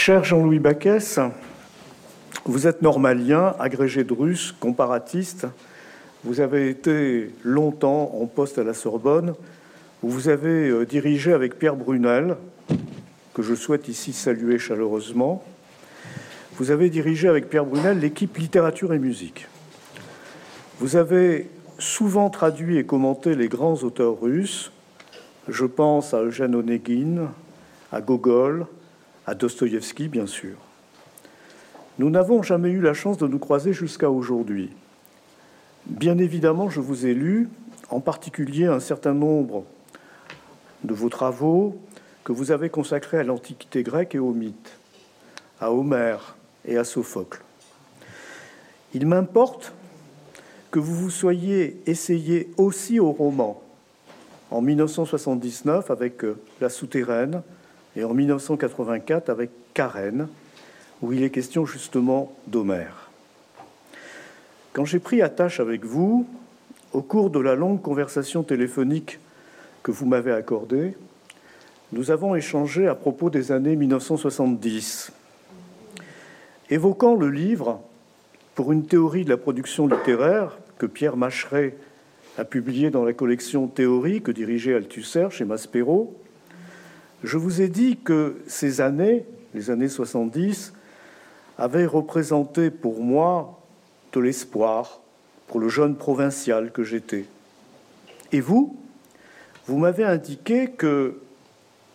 Cher Jean-Louis Baquès, vous êtes normalien, agrégé de russe, comparatiste. Vous avez été longtemps en poste à la Sorbonne, vous avez euh, dirigé avec Pierre Brunel, que je souhaite ici saluer chaleureusement. Vous avez dirigé avec Pierre Brunel l'équipe littérature et musique. Vous avez souvent traduit et commenté les grands auteurs russes. Je pense à Eugène Onegin, à Gogol, à Dostoïevski, bien sûr. Nous n'avons jamais eu la chance de nous croiser jusqu'à aujourd'hui. Bien évidemment, je vous ai lu, en particulier un certain nombre de vos travaux que vous avez consacrés à l'Antiquité grecque et aux mythes, à Homère et à Sophocle. Il m'importe que vous vous soyez essayé aussi au roman en 1979 avec La Souterraine, et en 1984 avec Karen, où il est question justement d'Homère. Quand j'ai pris attache avec vous, au cours de la longue conversation téléphonique que vous m'avez accordée, nous avons échangé à propos des années 1970. Évoquant le livre pour une théorie de la production littéraire que Pierre Macheret a publié dans la collection Théorie que dirigeait Althusser chez Maspero, je vous ai dit que ces années, les années 70, avaient représenté pour moi de l'espoir pour le jeune provincial que j'étais. Et vous, vous m'avez indiqué que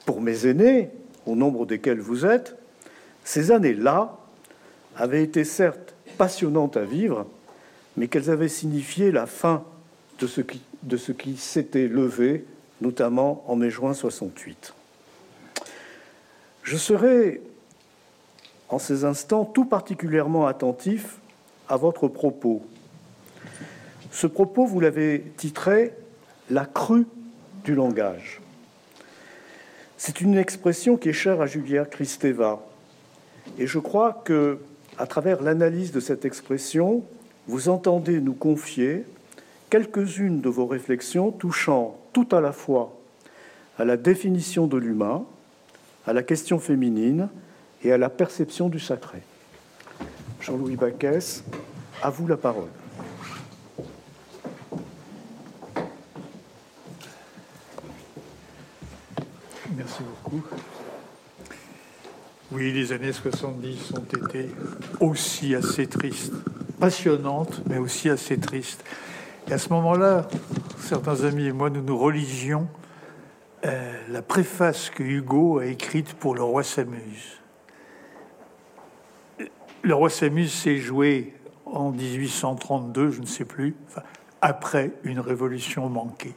pour mes aînés, au nombre desquels vous êtes, ces années-là avaient été certes passionnantes à vivre, mais qu'elles avaient signifié la fin de ce qui, qui s'était levé, notamment en mai-juin 68. Je serai en ces instants tout particulièrement attentif à votre propos. Ce propos, vous l'avez titré La crue du langage. C'est une expression qui est chère à Julière Kristeva. Et je crois que, à travers l'analyse de cette expression, vous entendez nous confier quelques-unes de vos réflexions touchant tout à la fois à la définition de l'humain, à la question féminine et à la perception du sacré. Jean-Louis Baquès, à vous la parole. Merci beaucoup. Oui, les années 70 ont été aussi assez tristes, passionnantes, mais aussi assez tristes. Et à ce moment-là, certains amis et moi, nous nous religions euh, la préface que Hugo a écrite pour Le Roi s'amuse. Le Roi s'amuse s'est joué en 1832, je ne sais plus, après une révolution manquée.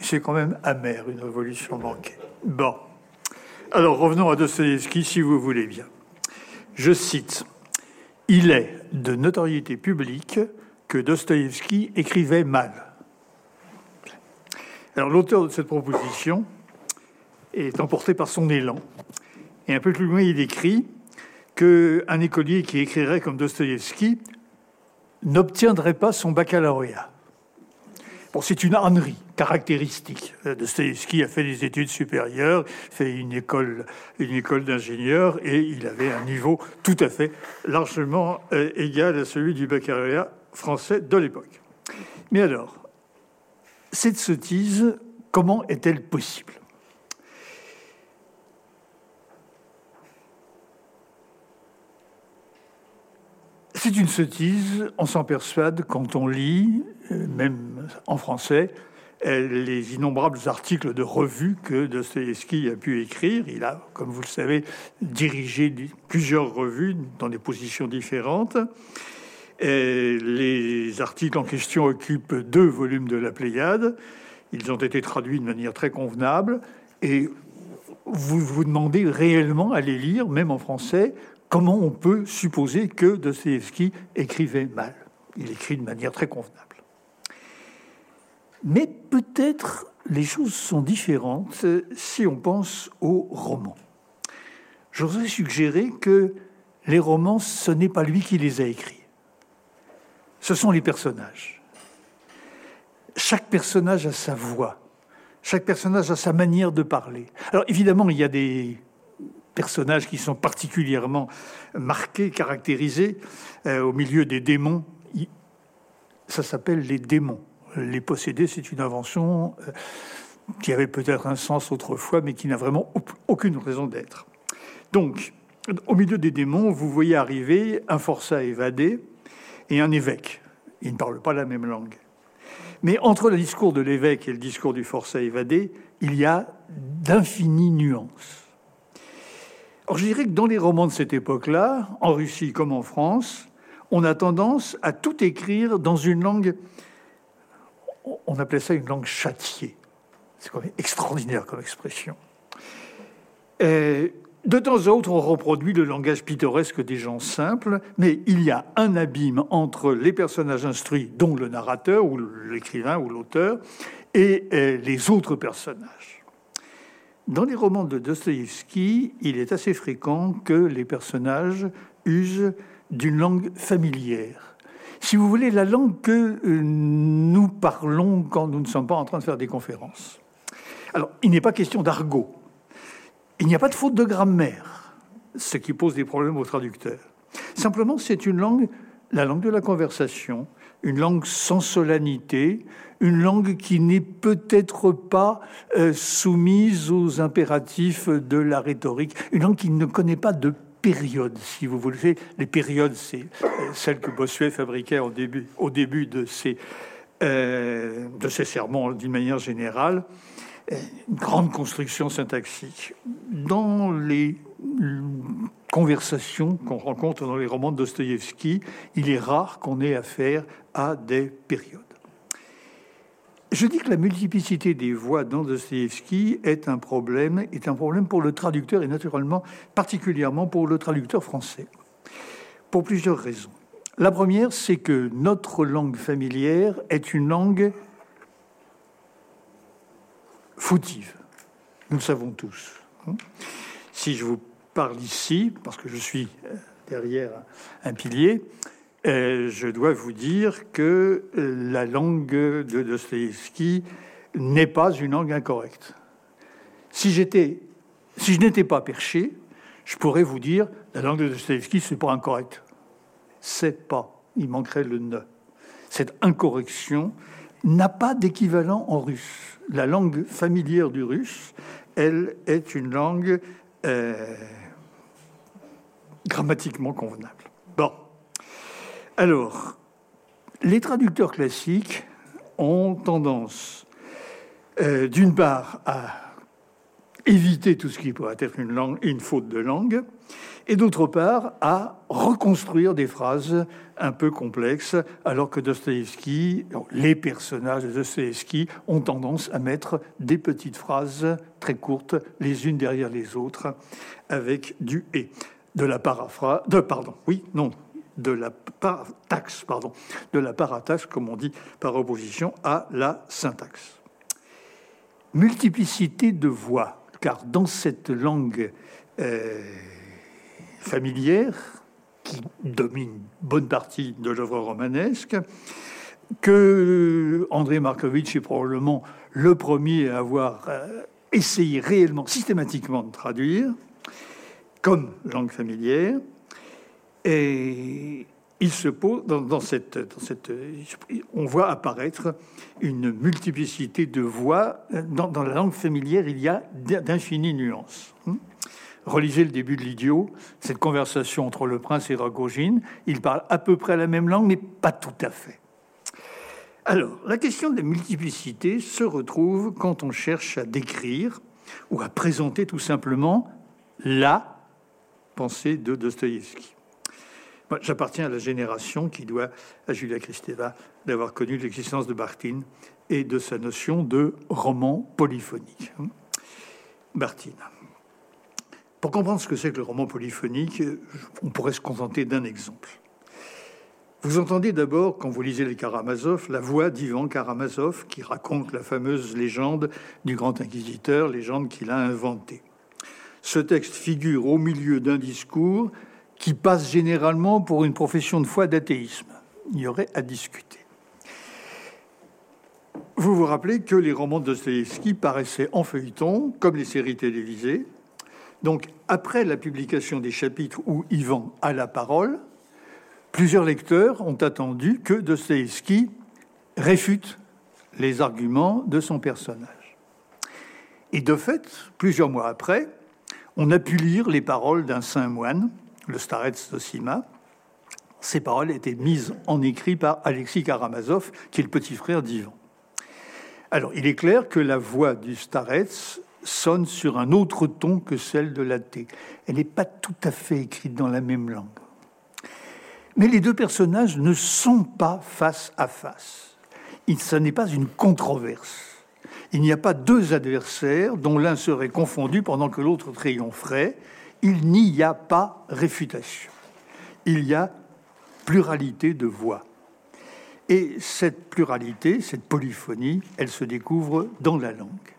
C'est quand même amer, une révolution manquée. Bon. Alors revenons à Dostoevsky, si vous voulez bien. Je cite Il est de notoriété publique que Dostoïevski écrivait mal. Alors l'auteur de cette proposition est emporté par son élan. Et un peu plus loin, il écrit qu'un écolier qui écrirait comme Dostoïevski n'obtiendrait pas son baccalauréat. Bon, c'est une ânerie caractéristique. Dostoïevski a fait des études supérieures, fait une école, une école d'ingénieur, et il avait un niveau tout à fait largement euh, égal à celui du baccalauréat français de l'époque. Mais alors, cette sottise, comment est-elle possible? C'est une sottise, on s'en persuade quand on lit, euh, même en français, euh, les innombrables articles de revues que Dostoevsky a pu écrire. Il a, comme vous le savez, dirigé plusieurs revues dans des positions différentes les articles en question occupent deux volumes de la Pléiade. Ils ont été traduits de manière très convenable. Et vous vous demandez réellement à les lire, même en français, comment on peut supposer que Dostoevsky écrivait mal. Il écrit de manière très convenable. Mais peut-être les choses sont différentes si on pense aux romans. J'aurais suggérer que les romans, ce n'est pas lui qui les a écrits ce sont les personnages. Chaque personnage a sa voix. Chaque personnage a sa manière de parler. Alors évidemment, il y a des personnages qui sont particulièrement marqués, caractérisés. Euh, au milieu des démons, ça s'appelle les démons. Les possédés, c'est une invention euh, qui avait peut-être un sens autrefois, mais qui n'a vraiment aucune raison d'être. Donc, au milieu des démons, vous voyez arriver un forçat évadé et un évêque. Ils ne parlent pas la même langue. Mais entre le discours de l'évêque et le discours du forçat évadé, il y a d'infinies nuances. Or, je dirais que dans les romans de cette époque-là, en Russie comme en France, on a tendance à tout écrire dans une langue, on appelait ça une langue châtiée. C'est quand même extraordinaire comme expression. Et de temps à autre, on reproduit le langage pittoresque des gens simples, mais il y a un abîme entre les personnages instruits, dont le narrateur ou l'écrivain ou l'auteur, et euh, les autres personnages. Dans les romans de Dostoïevski, il est assez fréquent que les personnages usent d'une langue familière. Si vous voulez, la langue que euh, nous parlons quand nous ne sommes pas en train de faire des conférences. Alors, il n'est pas question d'argot il n'y a pas de faute de grammaire, ce qui pose des problèmes aux traducteurs. Simplement, c'est une langue, la langue de la conversation, une langue sans solennité, une langue qui n'est peut-être pas euh, soumise aux impératifs de la rhétorique, une langue qui ne connaît pas de période, si vous voulez. Les périodes, c'est euh, celles que Bossuet fabriquait au début, au début euh, de ses sermons d'une manière générale une grande construction syntaxique. Dans les conversations qu'on rencontre dans les romans de Dostoïevski, il est rare qu'on ait affaire à des périodes. Je dis que la multiplicité des voix dans Dostoïevski est un problème, est un problème pour le traducteur et naturellement particulièrement pour le traducteur français, pour plusieurs raisons. La première, c'est que notre langue familière est une langue fautive. Nous le savons tous. Si je vous parle ici, parce que je suis euh, derrière un pilier, euh, je dois vous dire que euh, la langue de Dostoevsky n'est pas une langue incorrecte. Si j'étais, si je n'étais pas perché, je pourrais vous dire la langue de Dostoevsky c'est pas incorrect. C'est pas. Il manquerait le ne. Cette incorrection n'a pas d'équivalent en russe. La langue familière du russe, elle est une langue euh, grammatiquement convenable. Bon. Alors, les traducteurs classiques ont tendance, euh, d'une part, à éviter tout ce qui pourrait être une, faute de langue, et d'autre part à reconstruire des phrases un peu complexes, alors que Dostoevsky, les personnages de Dostoevsky ont tendance à mettre des petites phrases très courtes, les unes derrière les autres, avec du et, de la paraphrase, de pardon, oui, non, de la taxe, pardon, de la parataxe, comme on dit par opposition à la syntaxe. Multiplicité de voix, car dans cette langue euh, familière qui domine bonne partie de l'œuvre romanesque, que André Markovitch est probablement le premier à avoir euh, essayé réellement, systématiquement de traduire, comme langue familière. Et il se pose dans, cette, dans cette, on voit apparaître une multiplicité de voix. Dans, dans la langue familière, il y a d'infinies nuances. Relisez le début de l'idiot, cette conversation entre le prince et Rogojin. Ils parlent à peu près la même langue, mais pas tout à fait. Alors, la question de la multiplicité se retrouve quand on cherche à décrire ou à présenter tout simplement la pensée de Dostoïevski. J'appartiens à la génération qui doit à Julia Kristeva d'avoir connu l'existence de Bartine et de sa notion de roman polyphonique. Bartine. Pour comprendre ce que c'est que le roman polyphonique, on pourrait se contenter d'un exemple. Vous entendez d'abord, quand vous lisez les Karamazov, la voix d'Ivan Karamazov qui raconte la fameuse légende du grand inquisiteur, légende qu'il a inventée. Ce texte figure au milieu d'un discours qui passe généralement pour une profession de foi d'athéisme. Il y aurait à discuter. Vous vous rappelez que les romans de Dostoevsky paraissaient en feuilleton, comme les séries télévisées, Donc, après la publication des chapitres où Ivan a la parole, plusieurs lecteurs ont attendu que Dostoïevski réfute les arguments de son personnage. Et de fait, plusieurs mois après, on a pu lire les paroles d'un saint moine, le starets Sosima. Ces paroles étaient mises en écrit par Alexis Karamazov, qui est le petit frère d'Ivan. Alors, il est clair que la voix du starets sonne sur un autre ton que celle de l'athée. Elle n'est pas tout à fait écrite dans la même langue. Mais les deux personnages ne sont pas face à face. Ce n'est pas une controverse. Il n'y a pas deux adversaires dont l'un serait confondu pendant que l'autre triompherait. Il n'y a pas réfutation. Il y a pluralité de voix. Et cette pluralité, cette polyphonie, elle se découvre dans la langue.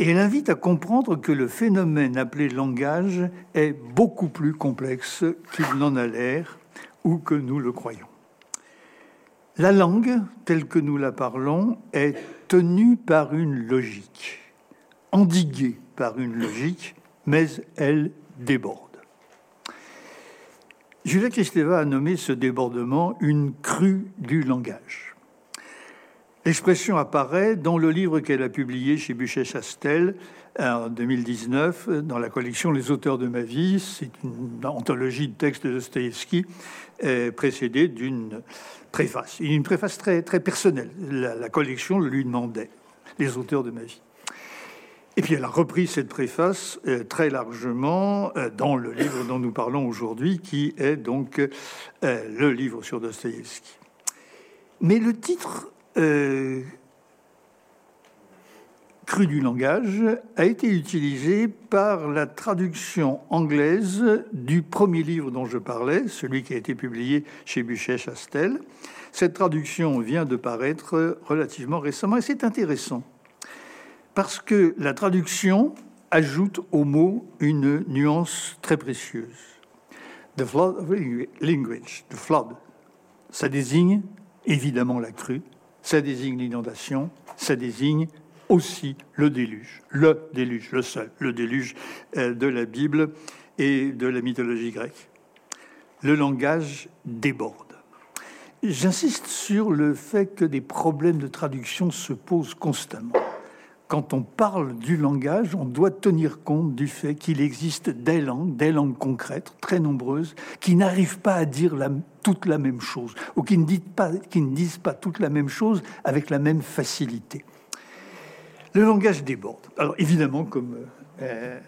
Et elle invite à comprendre que le phénomène appelé langage est beaucoup plus complexe qu'il n'en a l'air ou que nous le croyons. La langue, telle que nous la parlons, est tenue par une logique, endiguée par une logique, mais elle déborde. Julia Kristeva a nommé ce débordement une crue du langage. L'expression apparaît dans le livre qu'elle a publié chez Buchet-Chastel en 2019 dans la collection Les auteurs de ma vie. C'est une anthologie de textes de Dostoevsky euh, précédée d'une préface. Une préface très, très personnelle. La, collection le lui demandait, Les auteurs de ma vie. Et puis elle a repris cette préface euh, très largement euh, dans le livre dont nous parlons aujourd'hui, qui est donc le livre sur Dostoevsky. Mais le titre euh, cru du langage a été utilisé par la traduction anglaise du premier livre dont je parlais, celui qui a été publié chez Buchet-Chastel. Cette traduction vient de paraître relativement récemment et c'est intéressant parce que la traduction ajoute au mot une nuance très précieuse. The flood of language, the flood, ça désigne évidemment la crue, ça désigne l'inondation, ça désigne aussi le déluge, le déluge, le seul, le déluge euh, de la Bible et de la mythologie grecque. Le langage déborde. J'insiste sur le fait que des problèmes de traduction se posent constamment quand on parle du langage, on doit tenir compte du fait qu'il existe des langues, des langues concrètes, très nombreuses, qui n'arrivent pas à dire toute la même chose, ou qui ne, disent pas, toute la même chose avec la même facilité. Le langage déborde. Alors évidemment, comme euh,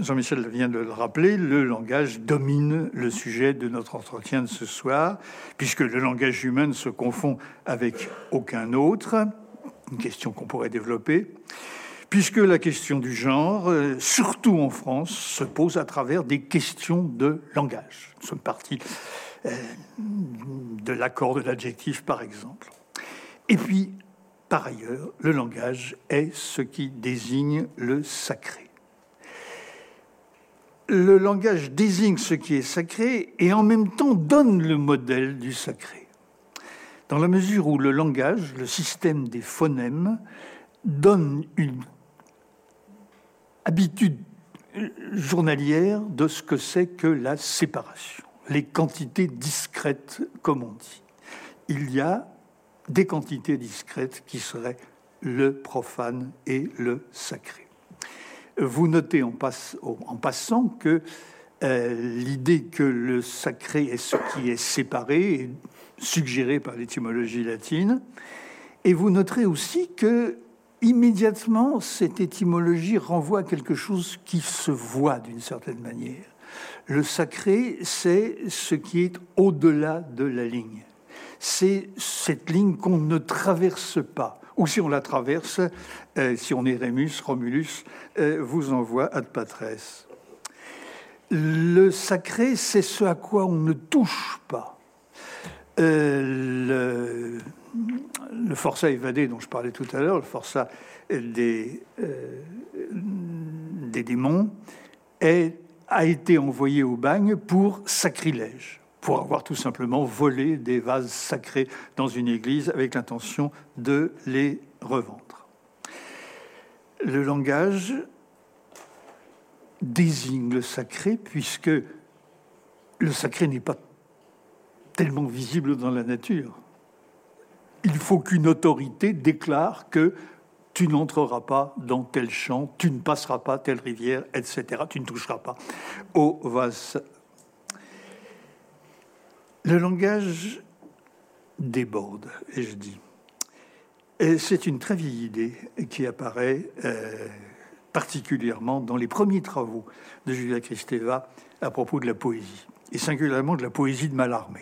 Jean-Michel vient de le rappeler, le langage domine le sujet de notre entretien de ce soir, puisque le langage humain ne se confond avec aucun autre une question qu'on pourrait développer, puisque la question du genre, euh, surtout en France, se pose à travers des questions de langage. Nous sommes partis euh, de l'accord de l'adjectif, par exemple. Et puis, par ailleurs, le langage est ce qui désigne le sacré. Le langage désigne ce qui est sacré et en même temps donne le modèle du sacré dans la mesure où le langage, le système des phonèmes, donne une habitude journalière de ce que c'est que la séparation, les quantités discrètes, comme on dit. Il y a des quantités discrètes qui seraient le profane et le sacré. Vous notez en, passant que euh, l'idée que le sacré est ce qui est séparé suggéré par l'étymologie latine. Et vous noterez aussi que immédiatement, cette étymologie renvoie à quelque chose qui se voit d'une certaine manière. Le sacré, c'est ce qui est au-delà de la ligne. C'est cette ligne qu'on ne traverse pas. Ou si on la traverse, euh, si on est Rémus, Romulus, euh, vous envoie ad patres. Le sacré, c'est ce à quoi on ne touche pas. Euh, le, forçat évadé dont je parlais tout à l'heure, le forçat des, euh, des démons, a été envoyé au bagne pour sacrilège, pour avoir tout simplement volé des vases sacrés dans une église avec l'intention de les revendre. Le langage désigne le sacré, puisque le sacré n'est pas tellement visible dans la nature. Il faut qu'une autorité déclare que tu n'entreras pas dans tel champ, tu ne passeras pas telle rivière, etc. Tu ne toucheras pas au vase. Le langage déborde, et je dis. C'est une très vieille idée qui apparaît euh, particulièrement dans les premiers travaux de Julia Kristeva à propos de la poésie, et singulièrement de la poésie de Mallarmé.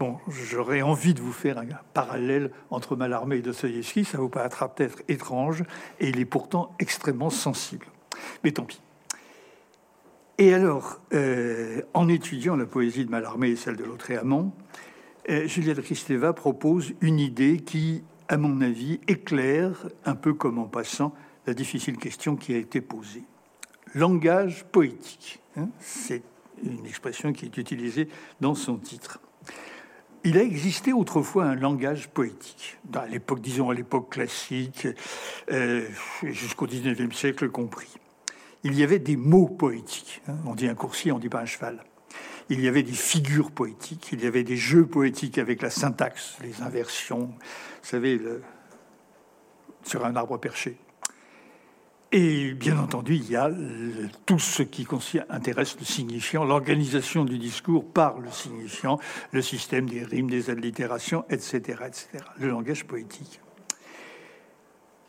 Bon, j'aurais envie de vous faire un parallèle entre Mallarmé et Dostoïevski, ça vous paraîtra peut-être étrange, et il est pourtant extrêmement sensible. Mais tant pis. Et alors, euh, en étudiant la poésie de Mallarmé et celle de Lautréamont, euh, Juliette Kristeva propose une idée qui, à mon avis, éclaire, un peu comme en passant, la difficile question qui a été posée. Langage poétique, hein, c'est une expression qui est utilisée dans son titre. Il a existé autrefois un langage poétique, dans l'époque, disons à l'époque classique, euh, jusqu'au XIXe siècle compris. Il y avait des mots poétiques. Hein. on dit un coursier, on dit pas un cheval. Il y avait des figures poétiques, il y avait des jeux poétiques avec la syntaxe, les inversions, vous savez, sur un arbre perché. Et bien entendu, il y a tout ce qui intéresse le signifiant, l'organisation du discours par le signifiant, le système des rimes, des allitérations, etc., etc. Le langage poétique.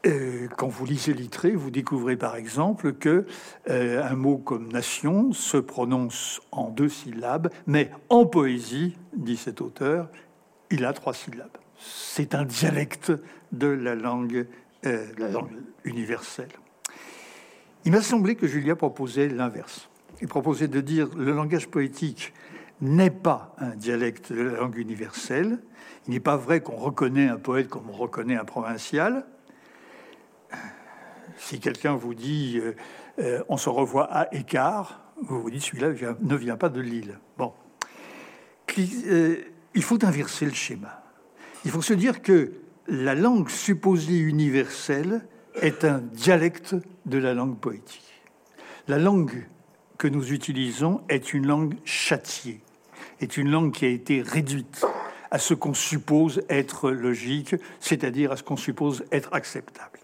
Euh, quand vous lisez Littré, vous découvrez par exemple que euh, un mot comme nation se prononce en deux syllabes, mais en poésie, dit cet auteur, il a trois syllabes. C'est un dialecte de la langue, euh, la langue universelle. Il m'a semblé que Julia proposait l'inverse. Il proposait de dire le langage poétique n'est pas un dialecte de la langue universelle. Il n'est pas vrai qu'on reconnaît un poète comme on reconnaît un provincial. Si quelqu'un vous dit euh, euh, on se revoit à écart, vous vous dites celui-là ne vient pas de Lille. Bon. Euh, il faut inverser le schéma. Il faut se dire que la langue supposée universelle est un dialecte de la langue poétique. La langue que nous utilisons est une langue châtiée, est une langue qui a été réduite à ce qu'on suppose être logique, c'est-à-dire à ce qu'on suppose être acceptable.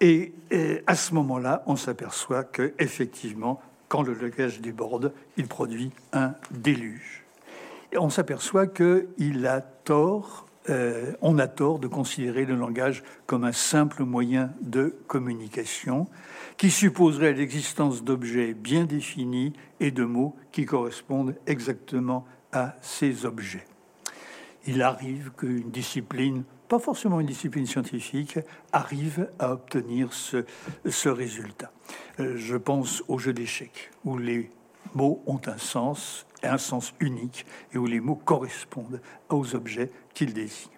Et, à ce moment-là, on s'aperçoit que effectivement, quand le langage déborde, il produit un déluge. Et on s'aperçoit qu'il a tort euh, on a tort de considérer le langage comme un simple moyen de communication qui supposerait l'existence d'objets bien définis et de mots qui correspondent exactement à ces objets. Il arrive qu'une discipline, pas forcément une discipline scientifique, arrive à obtenir ce, résultat. Euh, je pense au jeu d'échecs, où les mots ont un sens, un sens unique, et où les mots correspondent aux objets qu'ils désignent.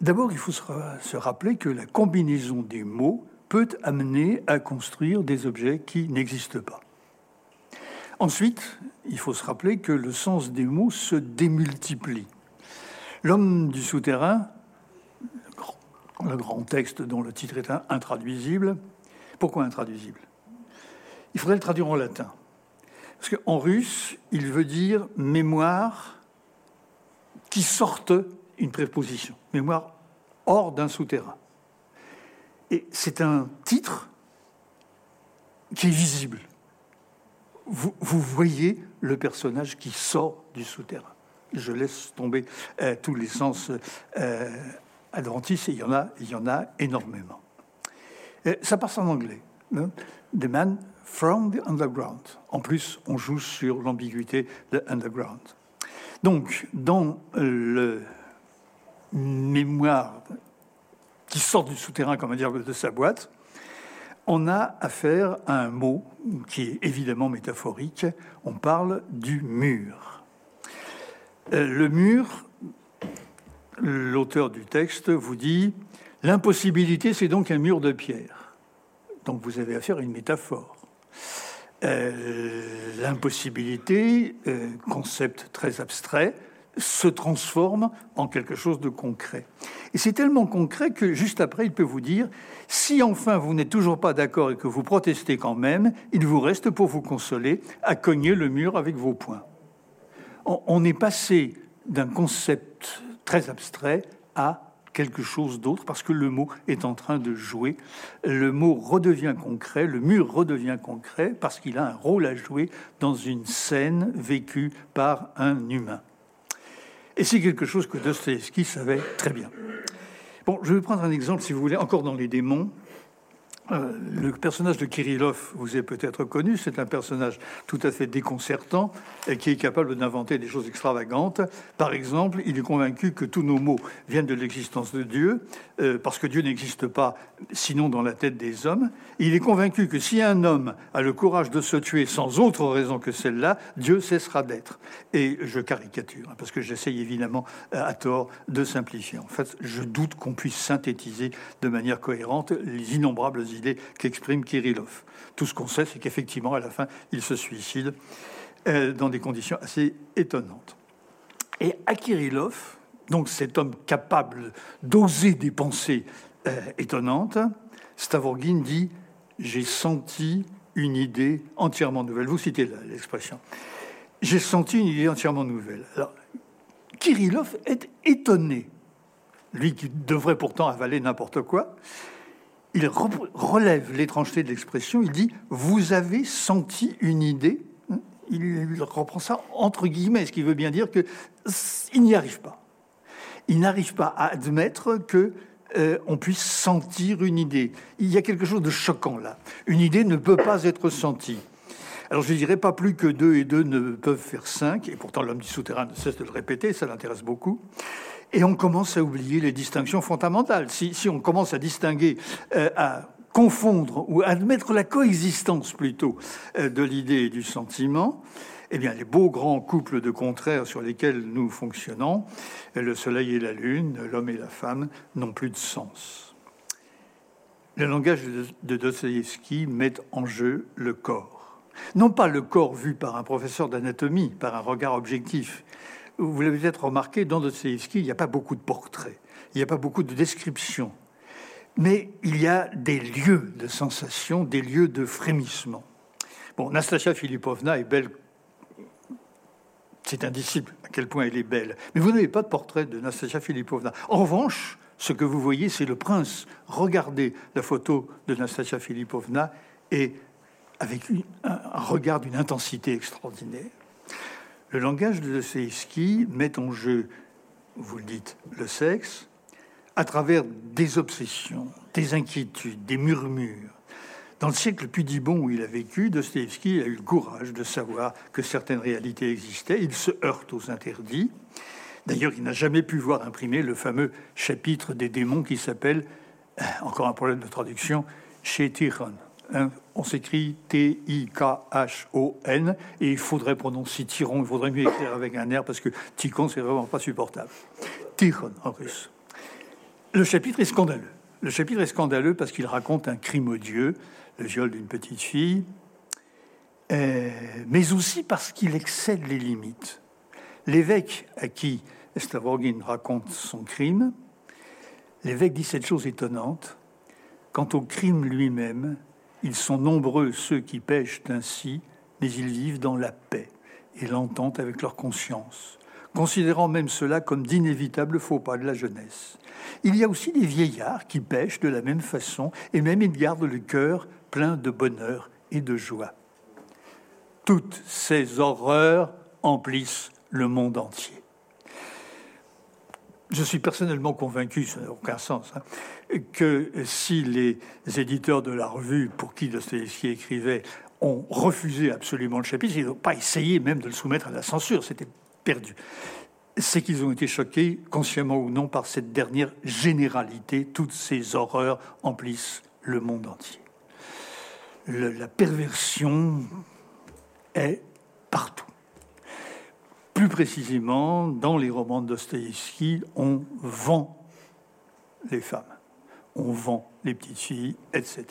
D'abord, il faut se rappeler que la combinaison des mots peut amener à construire des objets qui n'existent pas. Ensuite, il faut se rappeler que le sens des mots se démultiplie. L'homme du souterrain, le grand texte dont le titre est intraduisible, pourquoi intraduisible? Il faudrait le traduire en latin. Parce qu'en russe, il veut dire mémoire qui sorte une préposition, mémoire hors d'un souterrain. Et c'est un titre qui est visible. Vous, voyez le personnage qui sort du souterrain. Je laisse tomber euh, tous les sens euh, adventistes, et il y en a, il en a énormément. Euh, ça passe en anglais. Hein. From the underground. En plus, on joue sur l'ambiguïté de underground. Donc, dans le mémoire qui sort du souterrain, comme dire, de sa boîte, on a affaire à un mot qui est évidemment métaphorique. On parle du mur. Euh, le mur, l'auteur du texte vous dit l'impossibilité, c'est donc un mur de pierre. Donc vous avez affaire à une métaphore. Euh, l'impossibilité, euh, concept très abstrait, se transforme en quelque chose de concret. Et c'est tellement concret que juste après, il peut vous dire, si enfin vous n'êtes toujours pas d'accord et que vous protestez quand même, il vous reste pour vous consoler à cogner le mur avec vos poings. On est passé d'un concept très abstrait à quelque chose d'autre parce que le mot est en train de jouer. Le mot redevient concret, le mur redevient concret parce qu'il a un rôle à jouer dans une scène vécue par un humain. Et c'est quelque chose que Dostoevsky savait très bien. Bon, je vais prendre un exemple, si vous voulez, encore dans les démons. Euh, le personnage de Kirillov vous est peut-être connu. C'est un personnage tout à fait déconcertant et qui est capable d'inventer des choses extravagantes. Par exemple, il est convaincu que tous nos maux viennent de l'existence de Dieu, euh, parce que Dieu n'existe pas sinon dans la tête des hommes. Il est convaincu que si un homme a le courage de se tuer sans autre raison que celle-là, Dieu cessera d'être. Et je caricature, hein, parce que j'essaye évidemment euh, à tort de simplifier. En fait, je doute qu'on puisse synthétiser de manière cohérente les innombrables idées qu'exprime Kirillov. Tout ce qu'on sait, c'est qu'effectivement, à la fin, il se suicide euh, dans des conditions assez étonnantes. Et à Kirillov, donc cet homme capable d'oser des pensées euh, étonnantes, Stavorgin dit J'ai senti une idée entièrement nouvelle. Vous citez l'expression. J'ai senti une idée entièrement nouvelle. Alors, Kirillov est étonné, lui qui devrait pourtant avaler n'importe quoi, il relève l'étrangeté de l'expression, il dit Vous avez senti une idée il reprend ça entre guillemets, ce qui veut bien dire qu'il n'y arrive pas. Il n'arrive pas à admettre que euh, on puisse sentir une idée. Il y a quelque chose de choquant là. Une idée ne peut pas être sentie. Alors je dirais pas plus que deux et deux ne peuvent faire cinq, et pourtant l'homme du souterrain ne cesse de le répéter, ça l'intéresse beaucoup. Et on commence à oublier les distinctions fondamentales. Si, on commence à distinguer, euh, à confondre ou admettre la coexistence plutôt euh, de l'idée et du sentiment, eh bien, les beaux grands couples de contraires sur lesquels nous fonctionnons, le soleil et la lune, l'homme et la femme, n'ont plus de sens. Le langage de Dostoïevski met en jeu le corps. Non pas le corps vu par un professeur d'anatomie, par un regard objectif, vous l'avez peut-être remarqué, dans Dostoevsky, il n'y a pas beaucoup de portraits, il n'y a pas beaucoup de descriptions, mais il y a des lieux de sensation, des lieux de frémissement. Bon, Nastasia Filipovna est belle. C'est indisciple à quel point elle est belle. Mais vous n'avez pas de portrait de Nastasia Filipovna. En revanche, ce que vous voyez, c'est le prince. Regardez la photo de Nastasia Filipovna et avec un regard d'une intensité extraordinaire. Le langage de Dostoevsky met en jeu, vous le dites, le sexe, à travers des obsessions, des inquiétudes, des murmures. Dans le siècle pudibond où il a vécu, Dostoevsky a eu le courage de savoir que certaines réalités existaient. Il se heurte aux interdits. D'ailleurs, il n'a jamais pu voir imprimer le fameux chapitre des démons qui s'appelle, encore un problème de traduction, chez Tiron. On s'écrit T-I-K-H-O-N, et il faudrait prononcer Tyron, il faudrait mieux écrire avec un R parce que Tikhon, c'est vraiment pas supportable. Tikhon en russe. Le chapitre est scandaleux. Le chapitre est scandaleux parce qu'il raconte un crime odieux, le viol d'une petite fille, euh, mais aussi parce qu'il excède les limites. L'évêque à qui Stavrogin raconte son crime, l'évêque dit cette chose étonnante. Quant au crime lui-même, ils sont nombreux ceux qui pêchent ainsi, mais ils vivent dans la paix et l'entente avec leur conscience, considérant même cela comme d'inévitables faux pas de la jeunesse. Il y a aussi des vieillards qui pêchent de la même façon, et même ils gardent le cœur plein de bonheur et de joie. Toutes ces horreurs emplissent le monde entier. Je suis personnellement convaincu, ça n'a aucun sens, hein, que si les éditeurs de la revue pour qui Dostoevsky écrivait ont refusé absolument le chapitre, ils n'ont pas essayé même de le soumettre à la censure, c'était perdu. C'est qu'ils ont été choqués, consciemment ou non, par cette dernière généralité. Toutes ces horreurs emplissent le monde entier. la perversion est partout. Plus précisément, dans les romans de Dostoïevski, on vend les femmes, on vend les petites filles, etc.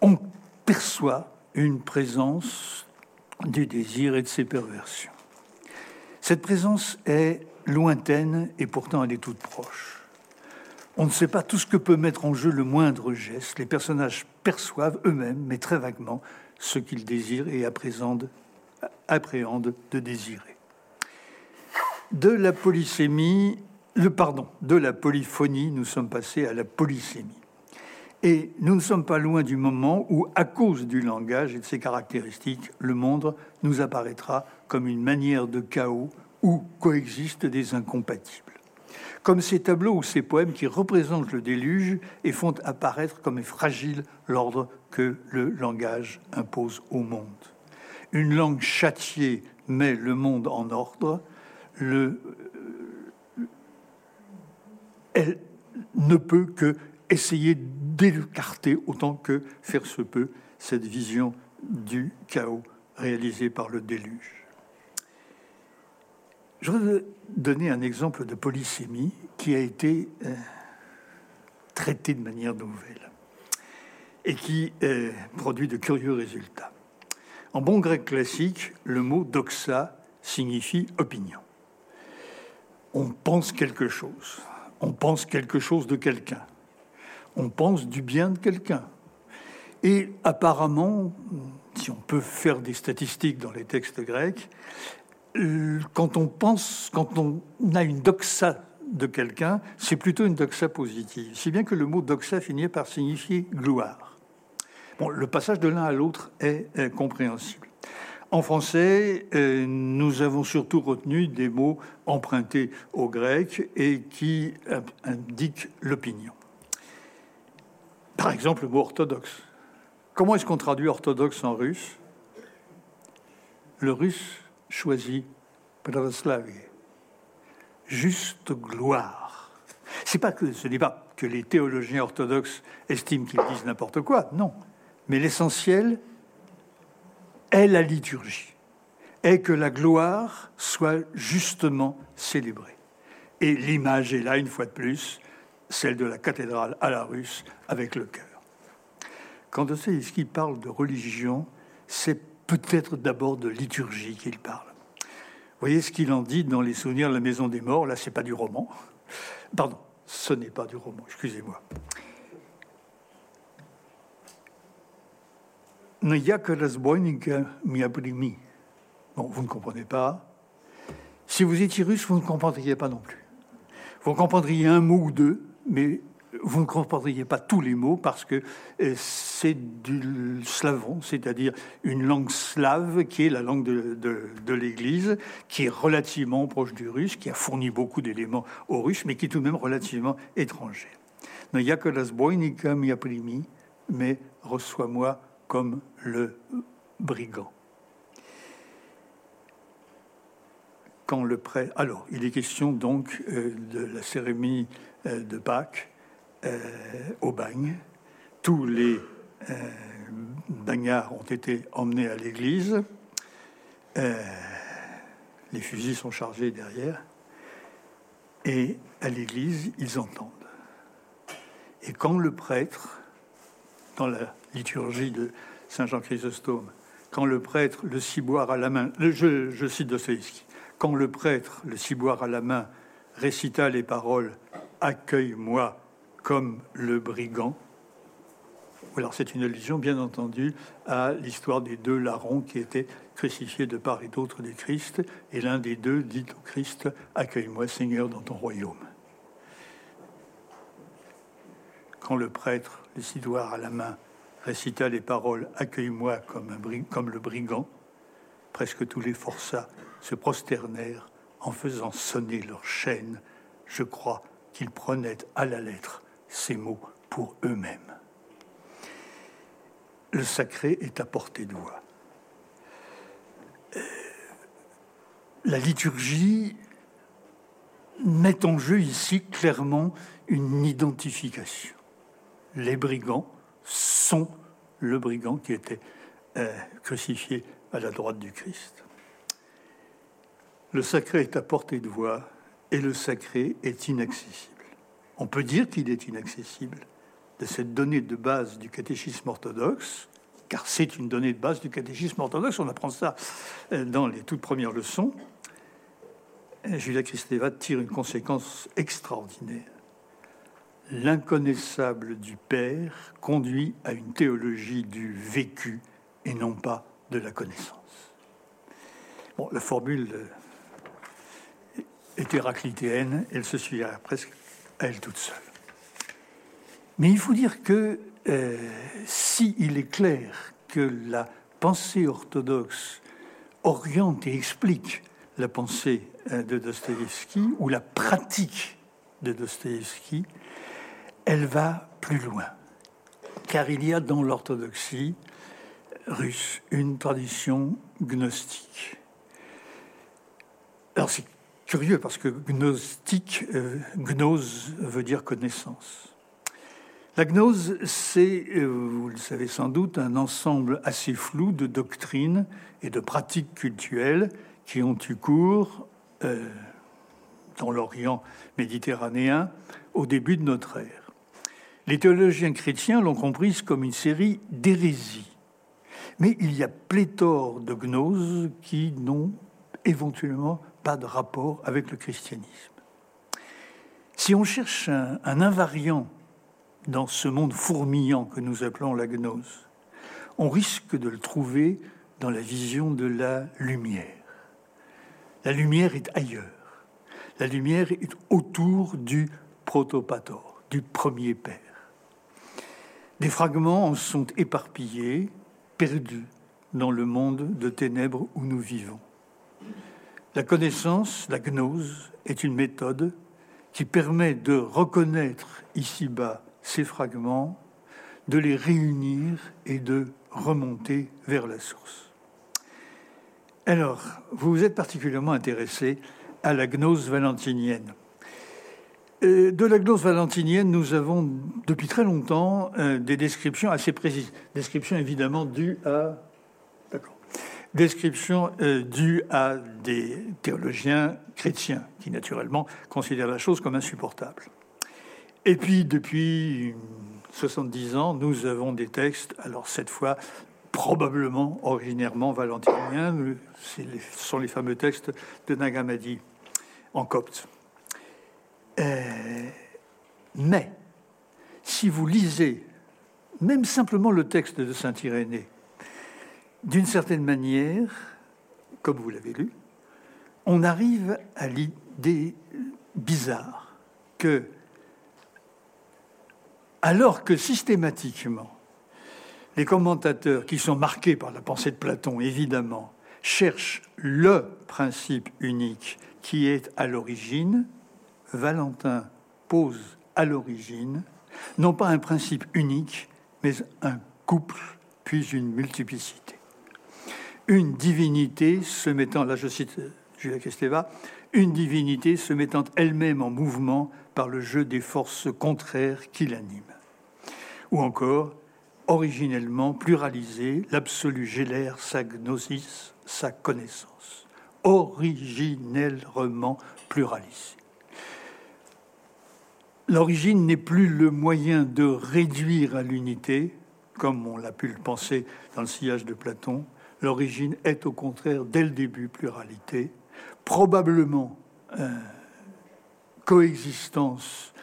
On perçoit une présence du désir et de ses perversions. Cette présence est lointaine et pourtant elle est toute proche. On ne sait pas tout ce que peut mettre en jeu le moindre geste. Les personnages perçoivent eux-mêmes, mais très vaguement, ce qu'ils désirent et appréhendent, appréhendent de désirer. De la polysémie, le pardon, de la polyphonie, nous sommes passés à la polysémie. Et nous ne sommes pas loin du moment où, à cause du langage et de ses caractéristiques, le monde nous apparaîtra comme une manière de chaos où coexistent des incompatibles comme ces tableaux ou ces poèmes qui représentent le déluge et font apparaître comme est fragile l'ordre que le langage impose au monde. Une langue châtiée met le monde en ordre, le, elle ne peut que essayer d'écarter autant que faire se peut cette vision du chaos réalisé par le déluge. Je voudrais donner un exemple de polysémie qui a été euh, traité de manière nouvelle et qui euh, produit de curieux résultats. En bon grec classique, le mot doxa signifie opinion. On pense quelque chose, on pense quelque chose de quelqu'un, on pense du bien de quelqu'un. Et apparemment, si on peut faire des statistiques dans les textes grecs, euh, quand on pense, quand on a une doxa de quelqu'un, c'est plutôt une doxa positive, si bien que le mot doxa finit par signifier gloire. Bon, le passage de l'un à l'autre est, compréhensible. En français, euh, nous avons surtout retenu des mots empruntés au grec et qui indiquent l'opinion. Par exemple, le mot orthodoxe. Comment est-ce qu'on traduit orthodoxe en russe? Le russe choisi Pravoslavie. Juste gloire. C'est pas que ce n'est pas que les théologiens orthodoxes estiment qu'ils disent n'importe quoi, non. Mais l'essentiel est la liturgie, est que la gloire soit justement célébrée. Et l'image est là, une fois de plus, celle de la cathédrale à la russe avec le cœur. Quand Dostoevsky parle de religion, c'est peut-être d'abord de liturgie qu'il parle. Vous voyez ce qu'il en dit dans Les Souvenirs de la Maison des Morts? Là, c'est pas du roman. Pardon, ce n'est pas du roman, excusez-moi. Bon, vous ne comprenez pas. Si vous étiez russe, vous ne comprendriez pas non plus. Vous comprendriez un mot ou deux, mais vous ne comprendriez pas tous les mots parce que euh, c'est du slavon, c'est-à-dire une langue slave qui est la langue de, l'Église, qui est relativement proche du russe, qui a fourni beaucoup d'éléments aux Russes, mais qui est tout de même relativement étranger. mais reçois-moi comme le brigand. Quand le prêtre. Alors, il est question donc euh, de la cérémonie euh, de Pâques euh, au bagne. Tous les bagnards ont été emmenés à l'église. Les fusils sont chargés derrière. Et à l'église, ils entendent. Et quand le prêtre, dans la liturgie de Saint Jean Chrysostome, quand le prêtre, le ciboire à la main, je, je cite Dostoevsky, quand le prêtre, le ciboire à la main, récita les paroles Accueille-moi comme le brigand. Alors c'est une allusion, bien entendu, à l'histoire des deux larrons qui étaient crucifiés de part et d'autre du Christ, et l'un des deux dit au Christ Accueille-moi, Seigneur, dans ton royaume. Quand le prêtre, le cidoire à la main, récita les paroles Accueille-moi comme, le brigand, presque tous les forçats se prosternèrent en faisant sonner leur chaîne. Je crois qu'ils prenaient à la lettre ces mots pour eux-mêmes. Le sacré est à portée de voix. Euh, la liturgie met en jeu ici clairement une identification. Les brigands sont le brigand qui était euh, crucifié à la droite du Christ. Le sacré est à portée de voix et le sacré est inaccessible on peut dire qu'il est inaccessible de cette donnée de base du catéchisme orthodoxe, car c'est une donnée de base du catéchisme orthodoxe, on apprend ça euh, dans les toutes premières leçons, Julia Kristeva tire une conséquence extraordinaire. L'inconnaissable du Père conduit à une théologie du vécu et non pas de la connaissance. Bon, la formule est héraclitéenne, elle se suit presque à elle toute seule. Mais il faut dire que euh, si il est clair que la pensée orthodoxe oriente et explique la pensée euh, de Dostoïevski ou la pratique de Dostoïevski, elle va plus loin. Car il y a dans l'orthodoxie russe une tradition gnostique. Alors c'est curieux parce que gnostique, euh, gnose veut dire connaissance. La gnose, c'est, euh, vous le savez sans doute, un ensemble assez flou de doctrines et de pratiques cultuelles qui ont eu cours euh, dans l'Orient méditerranéen au début de notre ère. Les théologiens chrétiens l'ont comprise comme une série d'hérésies. Mais il y a pléthore de gnoses qui n'ont éventuellement pas de rapport avec le christianisme. Si on cherche un, invariant dans ce monde fourmillant que nous appelons la gnose, on risque de le trouver dans la vision de la lumière. La lumière est ailleurs. La lumière est autour du protopator, du premier père. Des fragments en sont éparpillés, perdus dans le monde de ténèbres où nous vivons. La connaissance, la gnose, est une méthode qui permet de reconnaître ici-bas ces fragments, de les réunir et de remonter vers la source. Alors, vous vous êtes particulièrement intéressé à la gnose valentinienne. Euh, de la gnose valentinienne, nous avons depuis très longtemps euh, des descriptions assez précises. Descriptions évidemment dues à. Descriptions euh, dues à des théologiens chrétiens qui, naturellement, considèrent la chose comme insupportable. Et puis, depuis 70 ans, nous avons des textes, alors cette fois, probablement originairement valentiniens, ce sont les fameux textes de Nagamadi en copte. Euh, mais, si vous lisez même simplement le texte de Saint Irénée, d'une certaine manière, comme vous l'avez lu, on arrive à l'idée bizarre que alors que systématiquement, les commentateurs qui sont marqués par la pensée de Platon, évidemment, cherchent le principe unique qui est à l'origine, Valentin pose à l'origine non pas un principe unique, mais un couple, puis une multiplicité. Une divinité se mettant, là je cite Julia Kesteva, une divinité se mettant elle-même en mouvement par le jeu des forces contraires qui l'animent ou encore originellement pluralisé, l'absolu gélère sa gnosis, sa connaissance, originellement pluralisé. L'origine n'est plus le moyen de réduire à l'unité, comme on l'a pu le penser dans le sillage de Platon. L'origine est au contraire, dès le début, pluralité, probablement euh, coexistence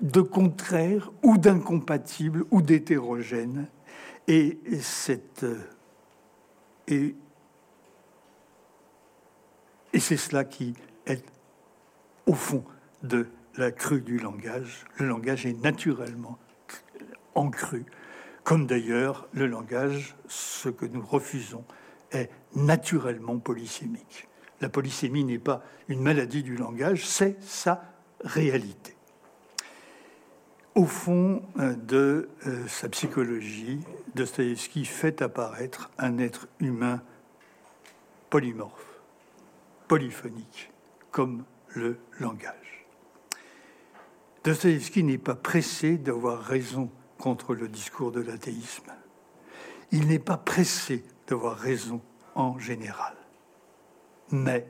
de contraire ou d'incompatible ou d'hétérogène. Et, euh, c'est cela qui est au fond de la crue du langage. Le langage est naturellement en crue, comme d'ailleurs le langage, ce que nous refusons, est naturellement polysémique. La polysémie n'est pas une maladie du langage, c'est sa réalité. Au fond euh, de euh, sa psychologie, Dostoïevski fait apparaître un être humain polymorphe, polyphonique, comme le langage. Dostoïevski n'est pas pressé d'avoir raison contre le discours de l'athéisme. Il n'est pas pressé d'avoir raison en général. Mais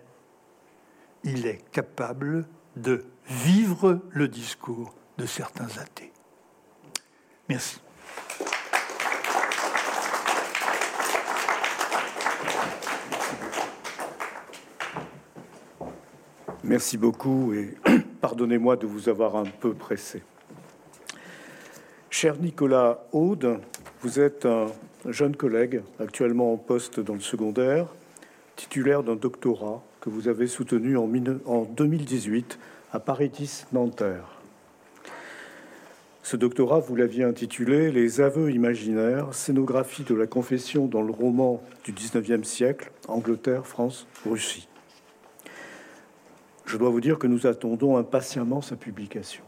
il est capable de vivre le discours de certains athées. Merci. Merci beaucoup et pardonnez-moi de vous avoir un peu pressé. Cher Nicolas Aude, vous êtes un jeune collègue actuellement en poste dans le secondaire, titulaire d'un doctorat que vous avez soutenu en 2018 à Paris Nanterre. Ce doctorat, vous l'aviez intitulé Les aveux imaginaires, scénographie de la confession dans le roman du XIXe siècle, Angleterre, France, Russie. Je dois vous dire que nous attendons impatiemment sa publication.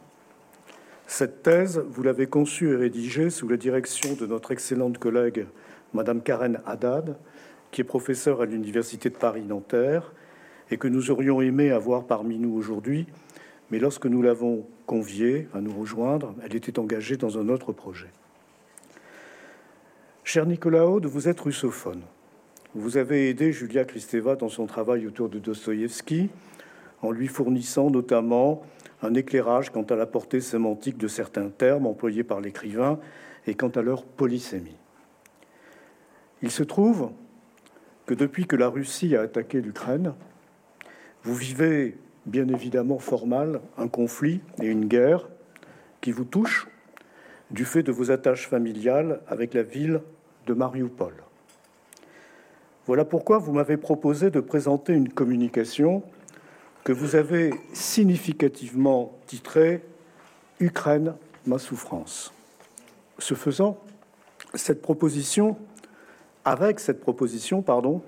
Cette thèse, vous l'avez conçue et rédigée sous la direction de notre excellente collègue, Madame Karen Haddad, qui est professeure à l'Université de Paris-Nanterre et que nous aurions aimé avoir parmi nous aujourd'hui, mais lorsque nous l'avons conviée à nous rejoindre, elle était engagée dans un autre projet. Cher Nicolas Aude, vous êtes russophone. Vous avez aidé Julia Kristeva dans son travail autour de Dostoïevski en lui fournissant notamment un éclairage quant à la portée sémantique de certains termes employés par l'écrivain et quant à leur polysémie. Il se trouve que depuis que la Russie a attaqué l'Ukraine, vous vivez bien évidemment fort un conflit et une guerre qui vous touchent du fait de vos attaches familiales avec la ville de Mariupol. Voilà pourquoi vous m'avez proposé de présenter une communication que vous avez significativement titré Ukraine, ma souffrance. Ce faisant, cette proposition, avec cette proposition, pardon,